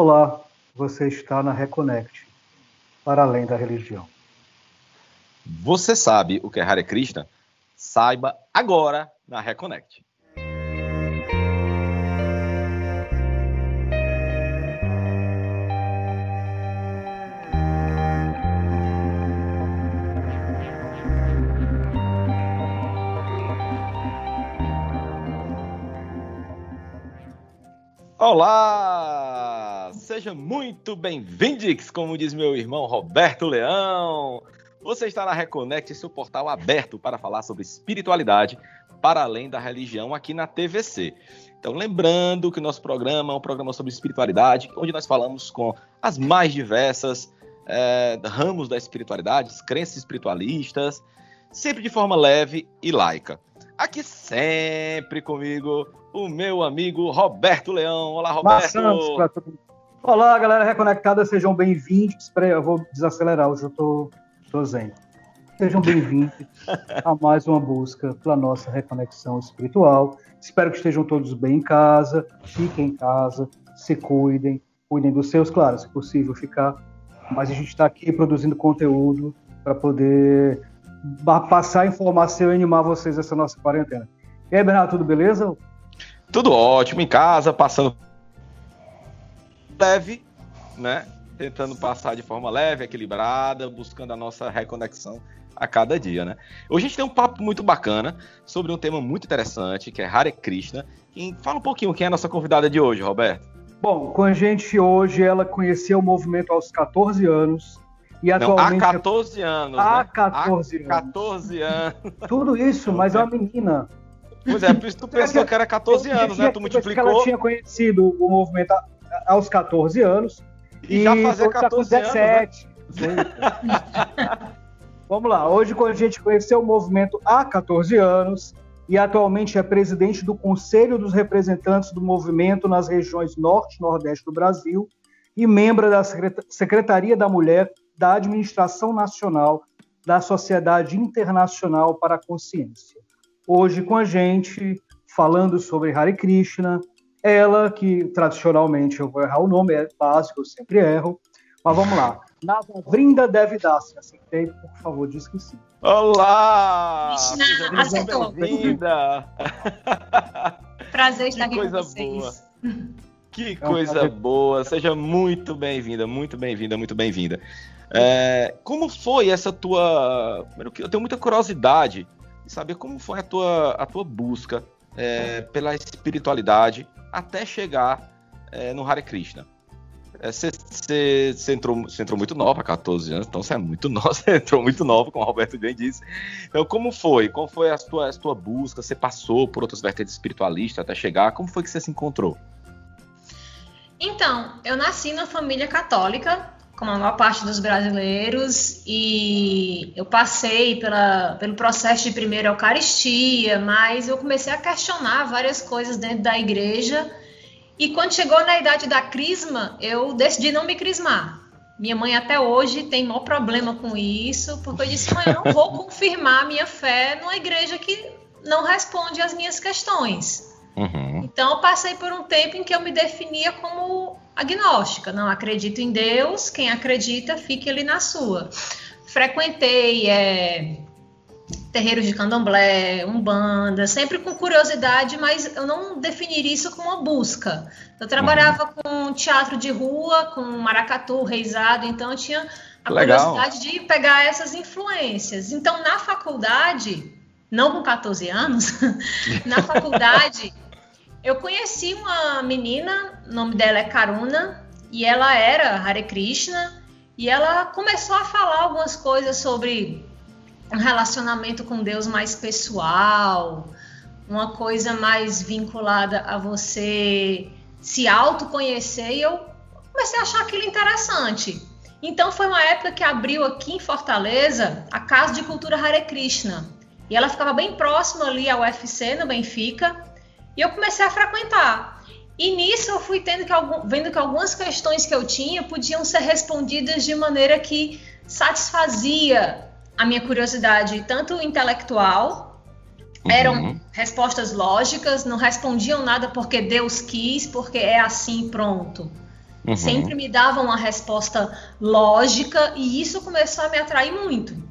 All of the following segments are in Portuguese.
Olá, você está na Reconnect, para além da religião. Você sabe o que é Hare Krishna? Saiba agora na Reconnect. Olá! Seja muito bem-vindos, como diz meu irmão Roberto Leão. Você está na Reconnect, seu portal aberto para falar sobre espiritualidade para além da religião aqui na TVC. Então, lembrando que o nosso programa é um programa sobre espiritualidade, onde nós falamos com as mais diversas é, ramos da espiritualidade, crenças espiritualistas, sempre de forma leve e laica. Aqui sempre comigo, o meu amigo Roberto Leão. Olá, Roberto. Olá, galera reconectada, sejam bem-vindos. Espera eu vou desacelerar, hoje eu tô, tô zen. Sejam bem-vindos a mais uma busca pela nossa reconexão espiritual. Espero que estejam todos bem em casa, fiquem em casa, se cuidem, cuidem dos seus, claro, se possível ficar. Mas a gente está aqui produzindo conteúdo para poder passar informação e animar vocês nessa nossa quarentena. E aí, Bernardo, tudo beleza? Tudo ótimo, em casa, passando leve, né? Tentando passar de forma leve, equilibrada, buscando a nossa reconexão a cada dia, né? Hoje a gente tem um papo muito bacana sobre um tema muito interessante, que é Hare Krishna. E fala um pouquinho quem é a nossa convidada de hoje, Roberto. Bom, com a gente hoje, ela conheceu o movimento aos 14 anos, e atualmente... Não, há 14 anos. Há 14 né? há 14 anos. Tudo isso, mas é uma menina. Pois é, por isso tu pensou que era 14 anos, né? Tu multiplicou. Que ela tinha conhecido o movimento aos 14 anos. E, e já fazia 14 tá 17. Anos. Né? Vamos lá, hoje a gente conheceu o movimento há 14 anos e atualmente é presidente do Conselho dos Representantes do Movimento nas regiões Norte e Nordeste do Brasil e membro da Secretaria da Mulher da Administração Nacional da Sociedade Internacional para a Consciência. Hoje com a gente, falando sobre Hare Krishna, ela que tradicionalmente eu vou errar o nome, é básico, eu sempre erro, mas vamos lá. Navavrinda Devidasya, aceitei, por favor, diz que sim. Olá! Aceitou. Bem-vinda! Prazer estar aqui com vocês. Boa. Que coisa boa! Seja muito bem-vinda, muito bem-vinda, muito bem-vinda. É, como foi essa tua. Eu tenho muita curiosidade de saber como foi a tua, a tua busca é, pela espiritualidade até chegar é, no Hare Krishna. Você é, entrou, entrou muito nova, 14 anos, então você é muito nova, você entrou muito nova, como o Roberto bem disse. Então, como foi? Como foi a tua, a tua busca? Você passou por outras vertentes espiritualistas até chegar? Como foi que você se encontrou? Então, eu nasci na família católica, como a maior parte dos brasileiros, e eu passei pela, pelo processo de primeira Eucaristia, mas eu comecei a questionar várias coisas dentro da igreja. E quando chegou na idade da crisma, eu decidi não me crismar. Minha mãe até hoje tem maior problema com isso, porque eu disse, mãe, eu não vou confirmar minha fé numa igreja que não responde às minhas questões. Uhum. Então, eu passei por um tempo em que eu me definia como agnóstica. Não acredito em Deus, quem acredita, fique ali na sua. Frequentei é, terreiros de candomblé, umbanda, sempre com curiosidade, mas eu não definiria isso como uma busca. Eu trabalhava uhum. com teatro de rua, com maracatu, reizado, então eu tinha a Legal. curiosidade de pegar essas influências. Então, na faculdade, não com 14 anos, na faculdade eu conheci uma menina, o nome dela é Karuna, e ela era Hare Krishna, e ela começou a falar algumas coisas sobre um relacionamento com Deus mais pessoal, uma coisa mais vinculada a você se autoconhecer, e eu comecei a achar aquilo interessante. Então foi uma época que abriu aqui em Fortaleza a Casa de Cultura Hare Krishna. E ela ficava bem próxima ali ao UFC, no Benfica. E eu comecei a frequentar. E nisso eu fui tendo que vendo que algumas questões que eu tinha podiam ser respondidas de maneira que satisfazia a minha curiosidade, tanto intelectual, uhum. eram respostas lógicas, não respondiam nada porque Deus quis, porque é assim, pronto. Uhum. Sempre me davam uma resposta lógica e isso começou a me atrair muito. Uhum.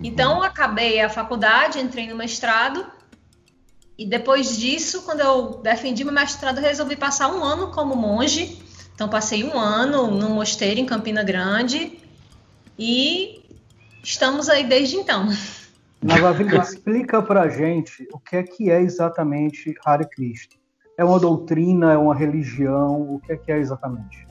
Então, acabei a faculdade, entrei no mestrado e depois disso, quando eu defendi meu mestrado, resolvi passar um ano como monge. Então, passei um ano no mosteiro em Campina Grande e estamos aí desde então. Navavilha, explica pra gente o que é que é exatamente Hare Krishna. É uma doutrina, é uma religião, o que é que é exatamente?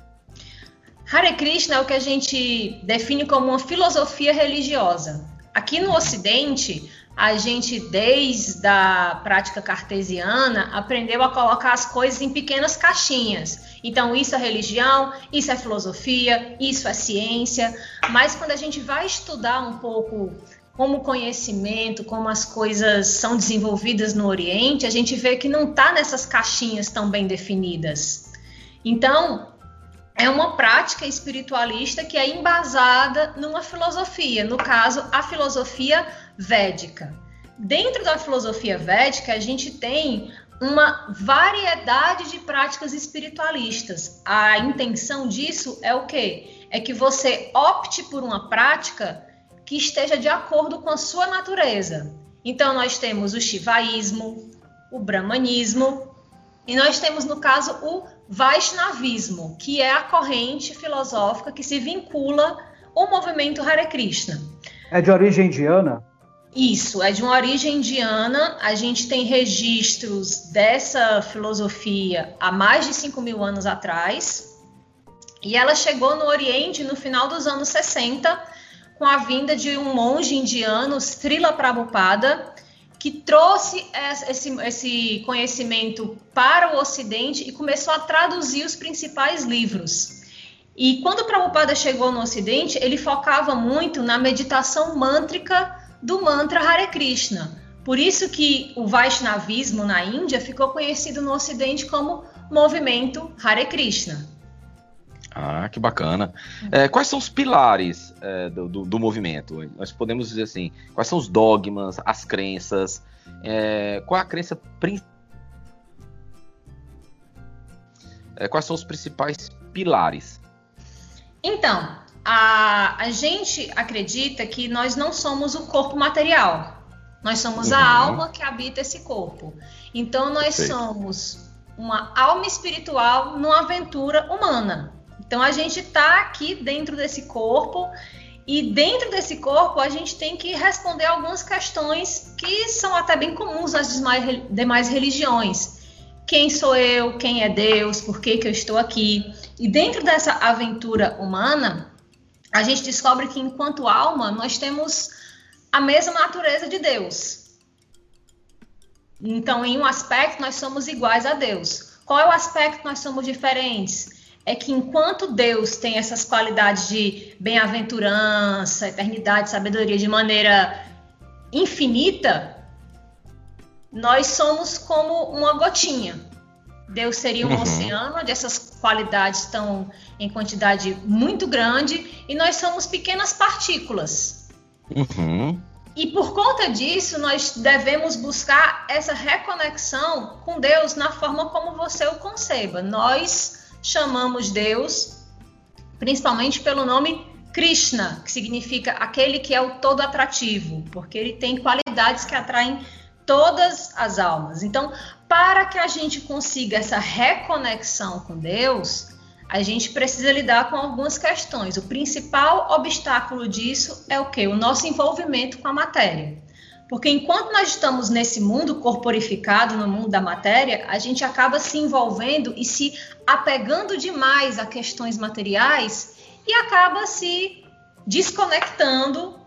Hare Krishna é o que a gente define como uma filosofia religiosa. Aqui no Ocidente, a gente, desde a prática cartesiana, aprendeu a colocar as coisas em pequenas caixinhas. Então, isso é religião, isso é filosofia, isso é ciência. Mas quando a gente vai estudar um pouco como o conhecimento, como as coisas são desenvolvidas no Oriente, a gente vê que não está nessas caixinhas tão bem definidas. Então, é uma prática espiritualista que é embasada numa filosofia, no caso, a filosofia védica. Dentro da filosofia védica, a gente tem uma variedade de práticas espiritualistas. A intenção disso é o quê? É que você opte por uma prática que esteja de acordo com a sua natureza. Então, nós temos o shivaísmo, o brahmanismo, e nós temos, no caso, o Vaishnavismo, que é a corrente filosófica que se vincula ao movimento Hare Krishna. É de origem indiana? Isso, é de uma origem indiana. A gente tem registros dessa filosofia há mais de 5 mil anos atrás. E ela chegou no Oriente no final dos anos 60 com a vinda de um monge indiano, Srila Prabhupada, que trouxe esse, esse conhecimento para o Ocidente e começou a traduzir os principais livros. E quando Prabhupada chegou no Ocidente, ele focava muito na meditação mântrica do mantra Hare Krishna. Por isso que o Vaishnavismo na Índia ficou conhecido no Ocidente como movimento Hare Krishna. Ah, que bacana. É, quais são os pilares é, do, do, do, movimento? Nós podemos dizer assim, quais são os dogmas, as crenças, é, qual a crença principal? É, quais são os principais pilares? Então, a, a gente acredita que nós não somos o corpo material. Nós somos uhum. a alma que habita esse corpo. Então, nós Perfeito. somos uma alma espiritual numa aventura humana. Então a gente está aqui dentro desse corpo e dentro desse corpo a gente tem que responder algumas questões que são até bem comuns nas demais religiões. Quem sou eu? Quem é Deus? Por que, que eu estou aqui? E dentro dessa aventura humana, a gente descobre que enquanto alma nós temos a mesma natureza de Deus. Então, em um aspecto, nós somos iguais a Deus. Qual é o aspecto que nós somos diferentes? É que enquanto Deus tem essas qualidades de bem-aventurança, eternidade, sabedoria de maneira infinita, nós somos como uma gotinha. Deus seria um uhum. oceano onde essas qualidades estão em quantidade muito grande e nós somos pequenas partículas. Uhum. E por conta disso, nós devemos buscar essa reconexão com Deus na forma como você o conceba. Nós chamamos Deus, principalmente pelo nome Krishna, que significa aquele que é o todo atrativo, porque ele tem qualidades que atraem todas as almas. Então, para que a gente consiga essa reconexão com Deus, a gente precisa lidar com algumas questões. O principal obstáculo disso é o que? O nosso envolvimento com a matéria. Porque enquanto nós estamos nesse mundo corporificado, no mundo da matéria, a gente acaba se envolvendo e se apegando demais a questões materiais e acaba se desconectando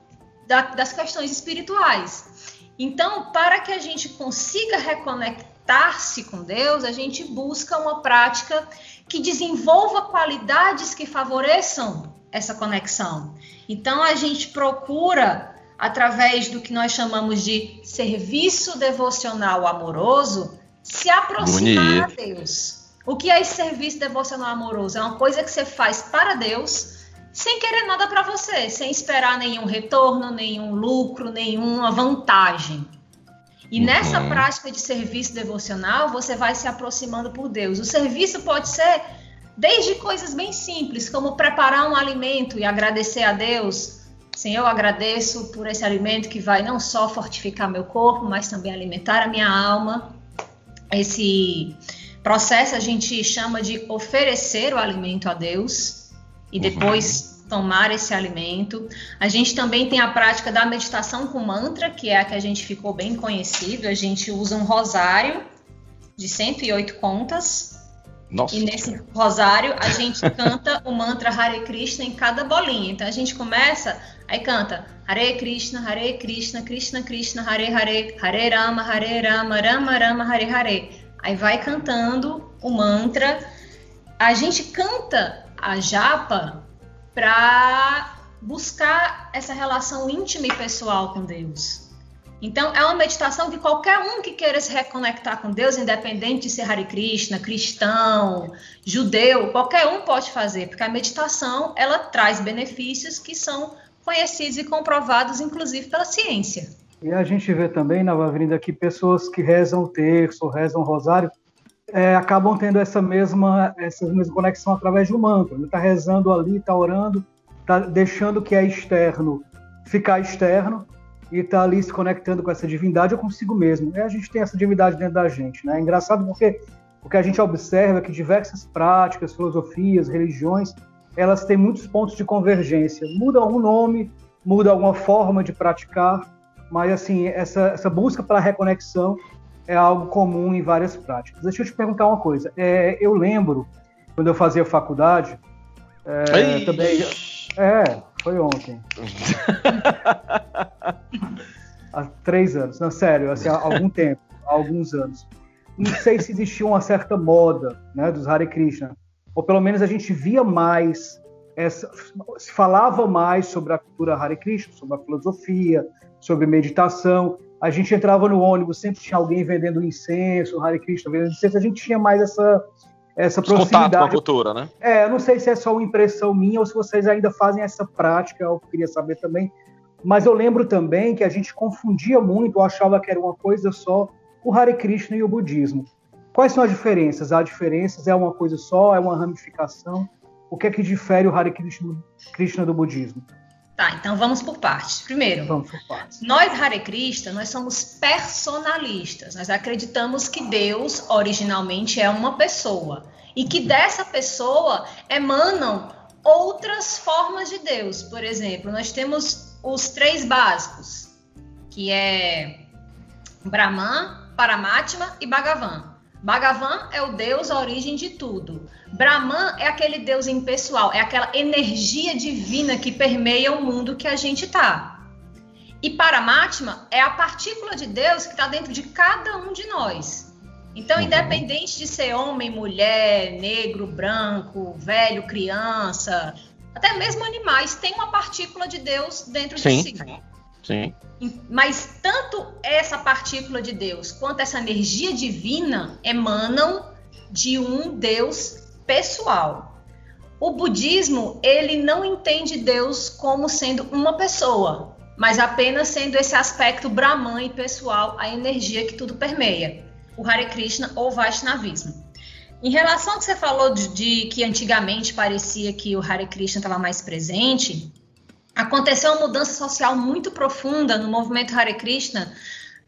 da, das questões espirituais. Então, para que a gente consiga reconectar-se com Deus, a gente busca uma prática que desenvolva qualidades que favoreçam essa conexão. Então, a gente procura através do que nós chamamos de serviço devocional amoroso, se aproximar Bonito. a Deus. O que é esse serviço devocional amoroso? É uma coisa que você faz para Deus, sem querer nada para você, sem esperar nenhum retorno, nenhum lucro, nenhuma vantagem. E uhum. nessa prática de serviço devocional, você vai se aproximando por Deus. O serviço pode ser Desde coisas bem simples, como preparar um alimento e agradecer a Deus. Senhor, eu agradeço por esse alimento que vai não só fortificar meu corpo, mas também alimentar a minha alma. Esse processo a gente chama de oferecer o alimento a Deus e depois uhum. tomar esse alimento. A gente também tem a prática da meditação com mantra, que é a que a gente ficou bem conhecido. A gente usa um rosário de 108 contas nossa. E nesse rosário a gente canta o mantra Hare Krishna em cada bolinha. Então a gente começa, aí canta Hare Krishna, Hare Krishna, Krishna Krishna, Hare Hare, Hare Rama, Hare Rama, Rama Rama, Hare Hare. Aí vai cantando o mantra. A gente canta a japa para buscar essa relação íntima e pessoal com Deus. Então, é uma meditação que qualquer um que queira se reconectar com Deus, independente de ser Hare Krishna, cristão, judeu, qualquer um pode fazer, porque a meditação, ela traz benefícios que são conhecidos e comprovados, inclusive, pela ciência. E a gente vê também, na Avenida, que pessoas que rezam o terço, rezam o rosário, é, acabam tendo essa mesma, essa mesma conexão através um mantra. Está rezando ali, está orando, está deixando que é externo ficar externo, e está ali se conectando com essa divindade ou consigo mesmo. E a gente tem essa divindade dentro da gente, né? É engraçado porque o que a gente observa é que diversas práticas, filosofias, religiões, elas têm muitos pontos de convergência. Muda algum nome, muda alguma forma de praticar, mas assim, essa, essa busca pela reconexão é algo comum em várias práticas. Deixa eu te perguntar uma coisa. É, eu lembro, quando eu fazia faculdade, é, também... É, foi ontem. há três anos. Não, sério, assim, há algum tempo, há alguns anos. Não sei se existia uma certa moda né, dos Hare Krishna. Ou pelo menos a gente via mais, essa, se falava mais sobre a cultura Hare Krishna, sobre a filosofia, sobre meditação. A gente entrava no ônibus, sempre tinha alguém vendendo incenso, Hare Krishna vendendo incenso. A gente tinha mais essa, essa proximidade. Contato com a cultura, né? É, eu não sei se é só uma impressão minha ou se vocês ainda fazem essa prática, eu queria saber também. Mas eu lembro também que a gente confundia muito, achava que era uma coisa só, o Hare Krishna e o budismo. Quais são as diferenças? Há diferenças? É uma coisa só? É uma ramificação? O que é que difere o Hare Krishna, Krishna do budismo? Tá, então vamos por partes. Primeiro, vamos por partes. nós Hare Krishna, nós somos personalistas. Nós acreditamos que Deus originalmente é uma pessoa e que dessa pessoa emanam outras formas de Deus. Por exemplo, nós temos os três básicos, que é Brahman, Paramatma e Bhagavan. Bhagavan é o Deus, a origem de tudo. Brahman é aquele Deus impessoal, é aquela energia divina que permeia o mundo que a gente está. E Paramatma é a partícula de Deus que está dentro de cada um de nós. Então, uhum. independente de ser homem, mulher, negro, branco, velho, criança, até mesmo animais, tem uma partícula de Deus dentro Sim. de si. Sim. Mas tanto essa partícula de Deus quanto essa energia divina emanam de um Deus pessoal. O budismo, ele não entende Deus como sendo uma pessoa, mas apenas sendo esse aspecto brahman e pessoal, a energia que tudo permeia. O Hare Krishna ou Vaishnavismo. Em relação ao que você falou de, de que antigamente parecia que o Hare Krishna estava mais presente, aconteceu uma mudança social muito profunda no movimento Hare Krishna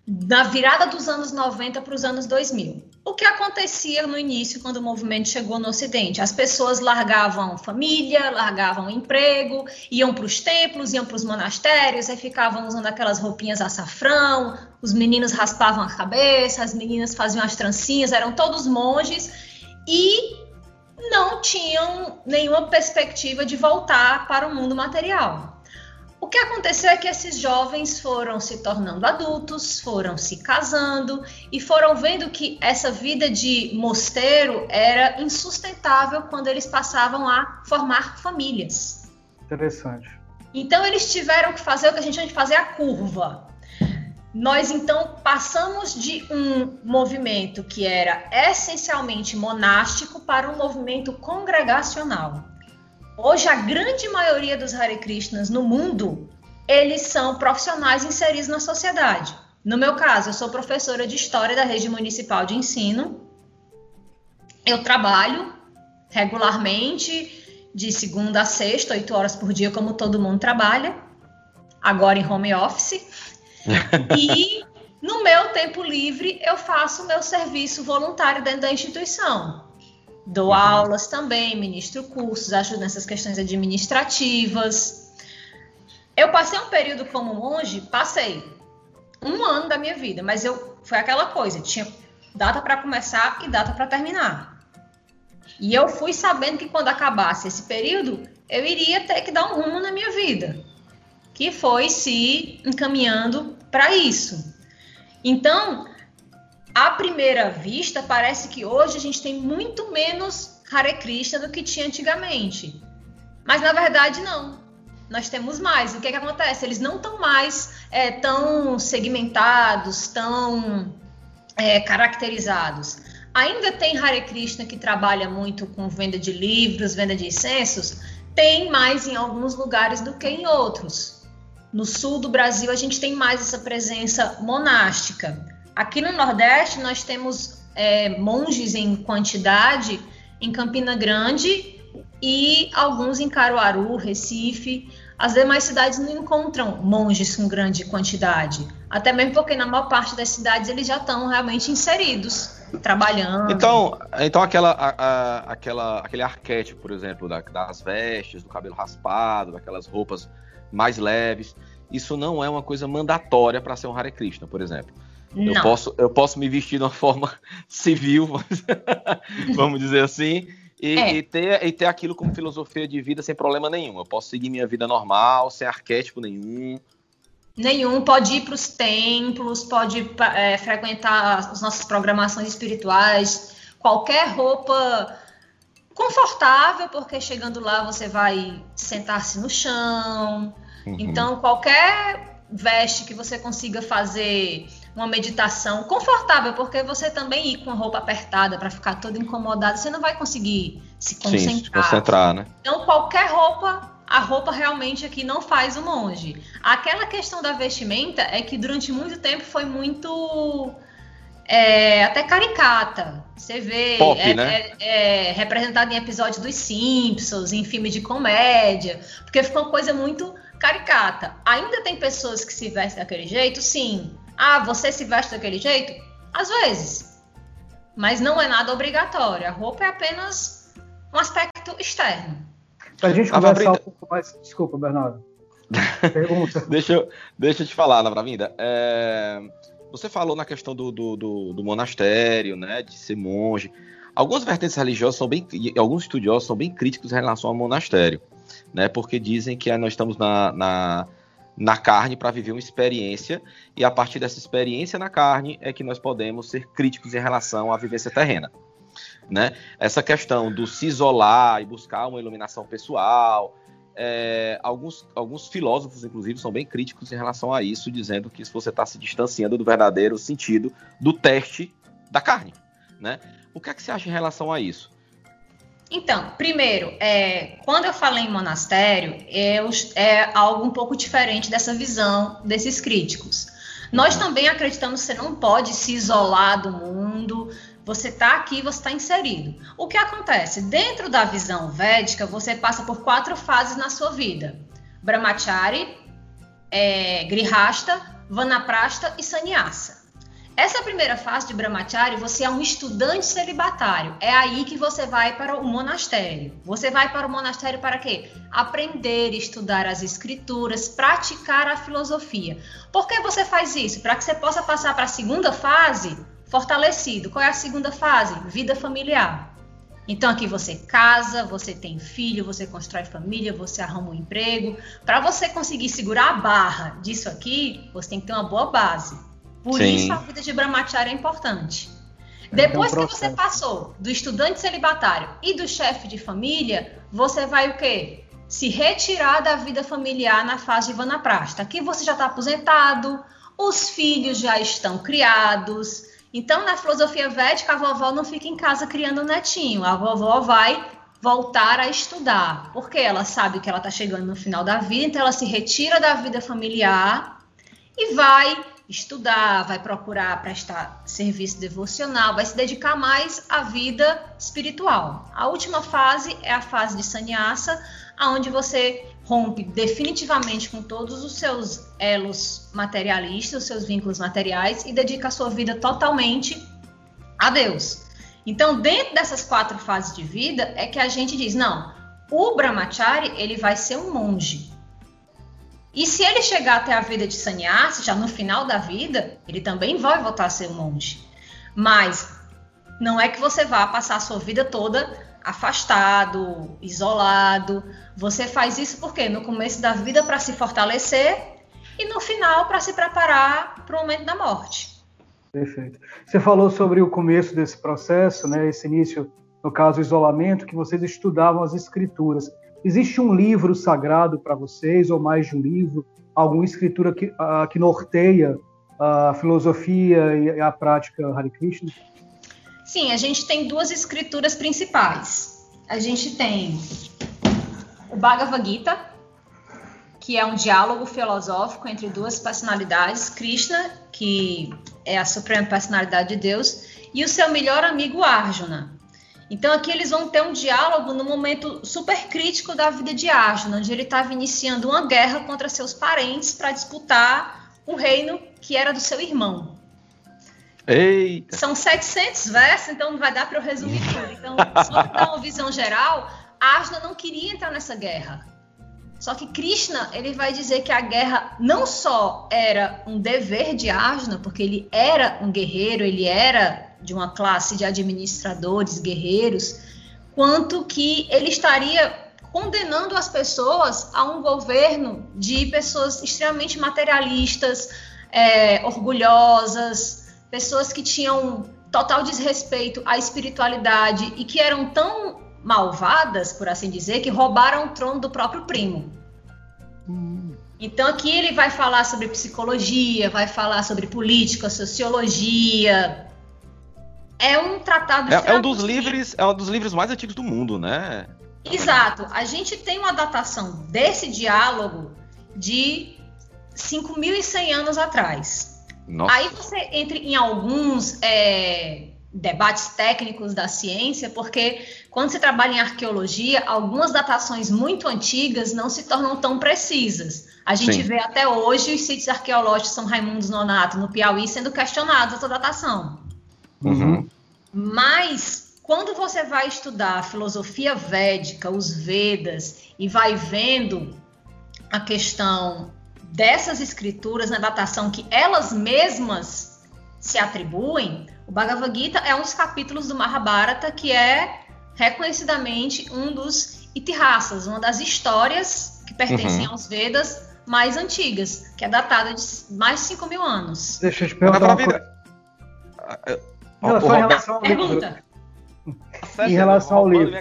na virada dos anos 90 para os anos 2000. O que acontecia no início, quando o movimento chegou no Ocidente? As pessoas largavam família, largavam emprego, iam para os templos, iam para os monastérios, aí ficavam usando aquelas roupinhas açafrão, os meninos raspavam a cabeça, as meninas faziam as trancinhas, eram todos monges e não tinham nenhuma perspectiva de voltar para o mundo material. O que aconteceu é que esses jovens foram se tornando adultos, foram se casando e foram vendo que essa vida de mosteiro era insustentável quando eles passavam a formar famílias. Interessante. Então eles tiveram que fazer o que a gente chama de fazer a curva. Nós então passamos de um movimento que era essencialmente monástico para um movimento congregacional. Hoje, a grande maioria dos Hare Krishnas no mundo, eles são profissionais inseridos na sociedade. No meu caso, eu sou professora de História da Rede Municipal de Ensino. Eu trabalho regularmente, de segunda a sexta, oito horas por dia, como todo mundo trabalha, agora em home office. e no meu tempo livre, eu faço o meu serviço voluntário dentro da instituição. Dou uhum. aulas também, ministro cursos, ajudo nessas questões administrativas. Eu passei um período como monge, passei um ano da minha vida, mas eu foi aquela coisa, tinha data para começar e data para terminar. E eu fui sabendo que quando acabasse esse período, eu iria ter que dar um rumo na minha vida, que foi se encaminhando para isso. Então, à primeira vista, parece que hoje a gente tem muito menos Hare Krishna do que tinha antigamente. Mas na verdade, não. Nós temos mais. O que, é que acontece? Eles não estão mais é, tão segmentados, tão é, caracterizados. Ainda tem Hare Krishna que trabalha muito com venda de livros, venda de incensos, tem mais em alguns lugares do que em outros. No sul do Brasil, a gente tem mais essa presença monástica. Aqui no Nordeste, nós temos é, monges em quantidade em Campina Grande e alguns em Caruaru, Recife. As demais cidades não encontram monges com grande quantidade, até mesmo porque na maior parte das cidades eles já estão realmente inseridos, trabalhando. Então, então aquela, a, a, aquela, aquele arquétipo, por exemplo, da, das vestes, do cabelo raspado, daquelas roupas mais leves, isso não é uma coisa mandatória para ser um Hare Krishna, por exemplo. Eu posso, eu posso me vestir de uma forma civil, vamos dizer assim, e, é. e, ter, e ter aquilo como filosofia de vida sem problema nenhum. Eu posso seguir minha vida normal, sem arquétipo nenhum. Nenhum, pode ir para os templos, pode é, frequentar as nossas programações espirituais, qualquer roupa confortável, porque chegando lá você vai sentar-se no chão. Uhum. Então, qualquer veste que você consiga fazer uma meditação confortável, porque você também ir com a roupa apertada para ficar todo incomodado, você não vai conseguir se concentrar. Sim, se concentrar, né? Então, qualquer roupa, a roupa realmente aqui não faz o monge. Aquela questão da vestimenta é que durante muito tempo foi muito é, até caricata. Você vê Pop, é, né? é, é, representado em episódios dos Simpsons, em filme de comédia, porque ficou uma coisa muito caricata. Ainda tem pessoas que se vestem daquele jeito, sim. Ah, você se veste daquele jeito? Às vezes. Mas não é nada obrigatório. A roupa é apenas um aspecto externo. Para a gente conversar um pouco mais. Desculpa, Bernardo. Pergunta. deixa, eu, deixa eu te falar, Navravinda. É, você falou na questão do, do, do, do, monastério, né? De ser monge. Algumas vertentes religiosas são bem. Alguns estudiosos são bem críticos em relação ao monastério, né? Porque dizem que nós estamos na, na na carne para viver uma experiência e a partir dessa experiência na carne é que nós podemos ser críticos em relação à vivência terrena. Né? Essa questão do se isolar e buscar uma iluminação pessoal, é, alguns, alguns filósofos, inclusive, são bem críticos em relação a isso, dizendo que se você está se distanciando do verdadeiro sentido do teste da carne. Né? O que é que você acha em relação a isso? Então, primeiro, é, quando eu falei em monastério, eu, é algo um pouco diferente dessa visão desses críticos. Nós uhum. também acreditamos que você não pode se isolar do mundo, você está aqui, você está inserido. O que acontece? Dentro da visão védica, você passa por quatro fases na sua vida: Brahmachari, é, Grihasta, Vanaprasta e Sannyasa. Essa primeira fase de Brahmachari, você é um estudante celibatário. É aí que você vai para o monastério. Você vai para o monastério para quê? Aprender, estudar as escrituras, praticar a filosofia. Por que você faz isso? Para que você possa passar para a segunda fase fortalecido. Qual é a segunda fase? Vida familiar. Então aqui você casa, você tem filho, você constrói família, você arruma um emprego. Para você conseguir segurar a barra disso aqui, você tem que ter uma boa base. Por Sim. isso a vida de Brahmacharya é importante. É Depois que você passou do estudante celibatário e do chefe de família, você vai o quê? Se retirar da vida familiar na fase de vanaprasta. Aqui você já está aposentado, os filhos já estão criados. Então, na filosofia védica, a vovó não fica em casa criando um netinho. A vovó vai voltar a estudar, porque ela sabe que ela está chegando no final da vida, então ela se retira da vida familiar e vai estudar, vai procurar prestar serviço devocional, vai se dedicar mais à vida espiritual. A última fase é a fase de sannyasa, aonde você rompe definitivamente com todos os seus elos materialistas, os seus vínculos materiais e dedica a sua vida totalmente a Deus. Então, dentro dessas quatro fases de vida, é que a gente diz, não, o brahmachari, ele vai ser um monge. E se ele chegar até a vida de sannyasi, já no final da vida, ele também vai voltar a ser um monge. Mas não é que você vá passar a sua vida toda afastado, isolado. Você faz isso porque no começo da vida para se fortalecer e no final para se preparar para o momento da morte. Perfeito. Você falou sobre o começo desse processo, né, esse início, no caso, isolamento, que vocês estudavam as escrituras. Existe um livro sagrado para vocês, ou mais de um livro, alguma escritura que, uh, que norteia a filosofia e a prática Hare Krishna? Sim, a gente tem duas escrituras principais. A gente tem o Bhagavad Gita, que é um diálogo filosófico entre duas personalidades, Krishna, que é a suprema personalidade de Deus, e o seu melhor amigo Arjuna. Então aqui eles vão ter um diálogo no momento super crítico da vida de Arjuna, onde ele estava iniciando uma guerra contra seus parentes para disputar o reino que era do seu irmão. Eita. São 700 versos, então não vai dar para eu resumir tudo. Então, só para dar uma visão geral, Arjuna não queria entrar nessa guerra. Só que Krishna, ele vai dizer que a guerra não só era um dever de Arjuna, porque ele era um guerreiro, ele era de uma classe de administradores, guerreiros, quanto que ele estaria condenando as pessoas a um governo de pessoas extremamente materialistas, é, orgulhosas, pessoas que tinham total desrespeito à espiritualidade e que eram tão malvadas, por assim dizer, que roubaram o trono do próprio primo. Hum. Então aqui ele vai falar sobre psicologia, vai falar sobre política, sociologia. É um tratado. É, é um dos livros, é um dos livros mais antigos do mundo, né? Exato. A gente tem uma datação desse diálogo de 5.100 anos atrás. Nossa. Aí você entra em alguns é, debates técnicos da ciência, porque quando se trabalha em arqueologia, algumas datações muito antigas não se tornam tão precisas. A gente Sim. vê até hoje os sítios arqueológicos São Raimundo Nonato, no Piauí, sendo questionados essa datação. Uhum. Mas quando você vai estudar a filosofia védica, os Vedas, e vai vendo a questão dessas escrituras na datação que elas mesmas se atribuem, o Bhagavad Gita é um dos capítulos do Mahabharata que é reconhecidamente um dos itihasas, uma das histórias que pertencem uhum. aos Vedas mais antigas, que é datada de mais de 5 mil anos. Deixa eu te perguntar uma coisa. Não, só em relação ao Pergunta. em relação ao livro.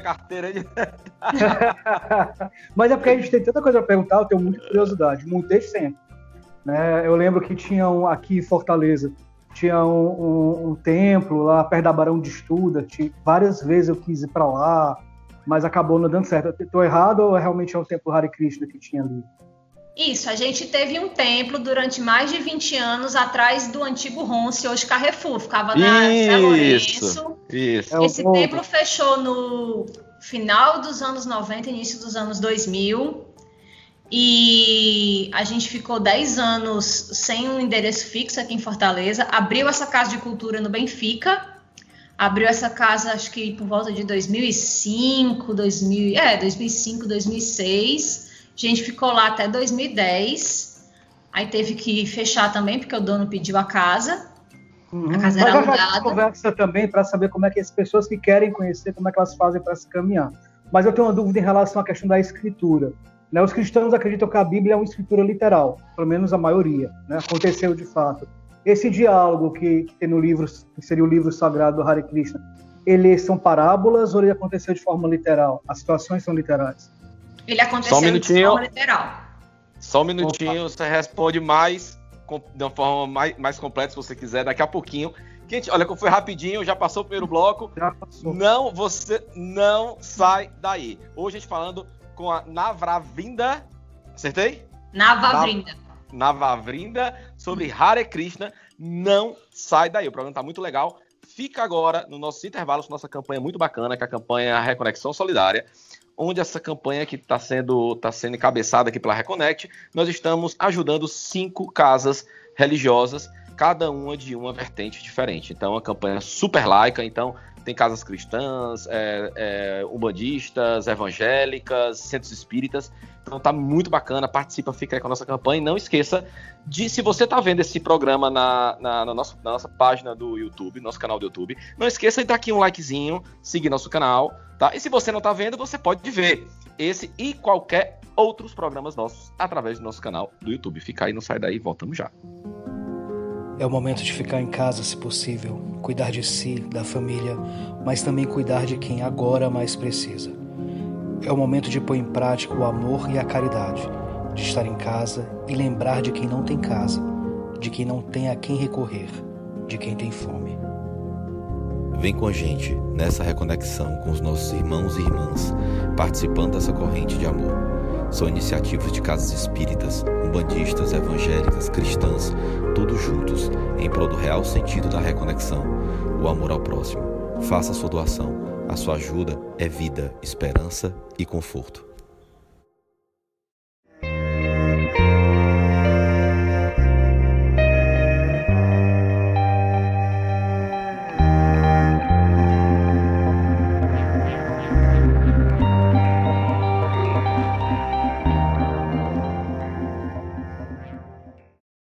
Mas é porque a gente tem tanta coisa para perguntar, eu tenho muita curiosidade, muito desde sempre. Né? Eu lembro que tinham aqui em Fortaleza tinha um, um, um, templo lá perto da Barão de Estuda, várias vezes eu quis ir para lá, mas acabou não dando certo. Estou errado ou realmente é um templo Hare Krishna que tinha ali? Isso, a gente teve um templo durante mais de 20 anos atrás do antigo Ronce, hoje Carrefour, ficava na Zé Lourenço. Isso. Esse é templo fechou no final dos anos 90, início dos anos 2000. E a gente ficou 10 anos sem um endereço fixo aqui em Fortaleza. Abriu essa casa de cultura no Benfica. Abriu essa casa, acho que por volta de 2005, 2000, é, 2005, 2006. A gente ficou lá até 2010. Aí teve que fechar também, porque o dono pediu a casa. Uhum. A casa era Mas alugada. conversa também para saber como é que as pessoas que querem conhecer, como é que elas fazem para se caminhar. Mas eu tenho uma dúvida em relação à questão da escritura. Né? Os cristãos acreditam que a Bíblia é uma escritura literal, pelo menos a maioria, né? aconteceu de fato. Esse diálogo que, que, tem no livro, que seria o livro sagrado do Hare Krishna, ele são parábolas ou ele aconteceu de forma literal? As situações são literais? Ele aconteceu um de forma literal. Só um minutinho, Opa. você responde mais de uma forma mais, mais completa, se você quiser, daqui a pouquinho. Gente, olha que foi rapidinho, já passou o primeiro bloco. Já passou. Não, você não sai daí. Hoje a gente falando com a Navravinda. Acertei? Navavrinda. Navavrinda sobre Hare Krishna. Não sai daí, o programa está muito legal. Fica agora no nosso intervalo, nossa campanha muito bacana, que é a campanha Reconexão Solidária, onde essa campanha que está sendo, tá sendo encabeçada aqui pela Reconnect, nós estamos ajudando cinco casas religiosas, cada uma de uma vertente diferente. Então, é uma campanha super laica, então tem casas cristãs, é, é, umbandistas, evangélicas, centros espíritas. Então tá muito bacana, participa, fica aí com a nossa campanha. E não esqueça de, se você tá vendo esse programa na, na, na, nossa, na nossa página do YouTube, nosso canal do YouTube, não esqueça de dar aqui um likezinho, seguir nosso canal, tá? E se você não tá vendo, você pode ver esse e qualquer outros programas nossos através do nosso canal do YouTube. Fica aí, não sai daí, voltamos já. É o momento de ficar em casa, se possível, cuidar de si, da família, mas também cuidar de quem agora mais precisa. É o momento de pôr em prática o amor e a caridade, de estar em casa e lembrar de quem não tem casa, de quem não tem a quem recorrer, de quem tem fome. Vem com a gente nessa reconexão com os nossos irmãos e irmãs, participando dessa corrente de amor. São iniciativas de casas espíritas, umbandistas, evangélicas, cristãs, todos juntos em prol do real sentido da reconexão, o amor ao próximo. Faça sua doação. A sua ajuda é vida, esperança e conforto.